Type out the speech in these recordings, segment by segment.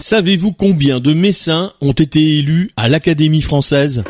Savez-vous combien de Messins ont été élus à l'Académie française?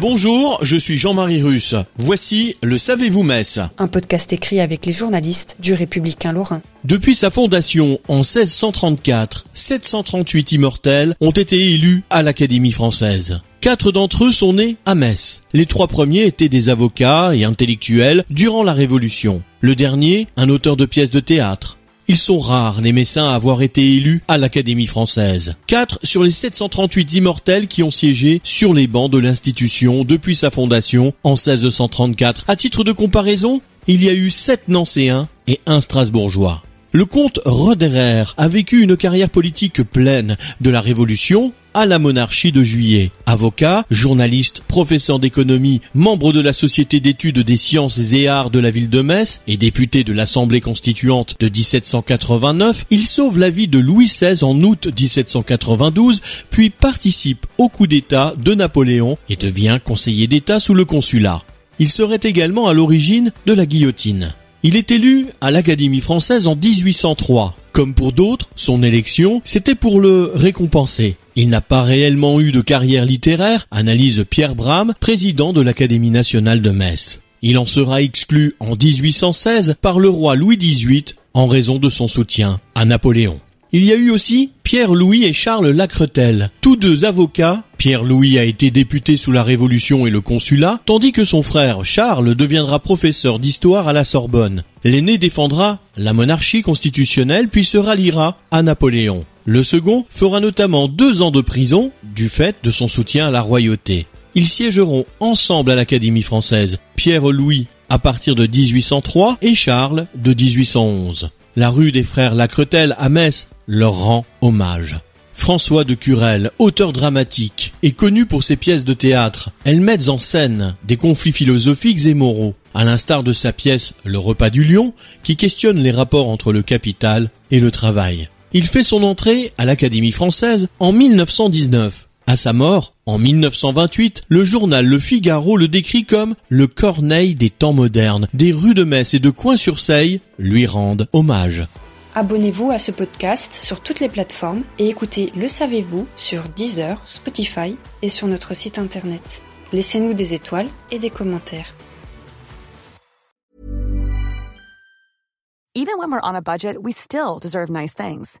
Bonjour, je suis Jean-Marie Russe. Voici le Savez-vous Metz Un podcast écrit avec les journalistes du Républicain Lorrain. Depuis sa fondation en 1634, 738 immortels ont été élus à l'Académie française. Quatre d'entre eux sont nés à Metz. Les trois premiers étaient des avocats et intellectuels durant la Révolution. Le dernier, un auteur de pièces de théâtre. Ils sont rares, les Messins, à avoir été élus à l'Académie française. Quatre sur les 738 immortels qui ont siégé sur les bancs de l'institution depuis sa fondation en 1634. À titre de comparaison, il y a eu sept Nancéens et un Strasbourgeois. Le comte Roderer a vécu une carrière politique pleine, de la Révolution à la monarchie de juillet. Avocat, journaliste, professeur d'économie, membre de la Société d'études des sciences et arts de la ville de Metz et député de l'Assemblée constituante de 1789, il sauve la vie de Louis XVI en août 1792, puis participe au coup d'État de Napoléon et devient conseiller d'État sous le consulat. Il serait également à l'origine de la guillotine. Il est élu à l'Académie française en 1803. Comme pour d'autres, son élection, c'était pour le récompenser. Il n'a pas réellement eu de carrière littéraire, analyse Pierre Bram, président de l'Académie nationale de Metz. Il en sera exclu en 1816 par le roi Louis XVIII en raison de son soutien à Napoléon. Il y a eu aussi Pierre-Louis et Charles Lacretel, tous deux avocats. Pierre-Louis a été député sous la Révolution et le consulat, tandis que son frère Charles deviendra professeur d'histoire à la Sorbonne. L'aîné défendra la monarchie constitutionnelle puis se ralliera à Napoléon. Le second fera notamment deux ans de prison du fait de son soutien à la royauté. Ils siégeront ensemble à l'Académie française, Pierre-Louis à partir de 1803 et Charles de 1811 la rue des frères Lacretel à Metz leur rend hommage. François de Curel, auteur dramatique, est connu pour ses pièces de théâtre. Elles mettent en scène des conflits philosophiques et moraux, à l'instar de sa pièce Le repas du lion, qui questionne les rapports entre le capital et le travail. Il fait son entrée à l'Académie française en 1919 à sa mort, en 1928, le journal Le Figaro le décrit comme le Corneille des temps modernes. Des rues de Metz et de Coin-sur-Seille lui rendent hommage. Abonnez-vous à ce podcast sur toutes les plateformes et écoutez Le Savez-vous sur Deezer, Spotify et sur notre site internet. Laissez-nous des étoiles et des commentaires. Even when we're on a budget, we still deserve nice things.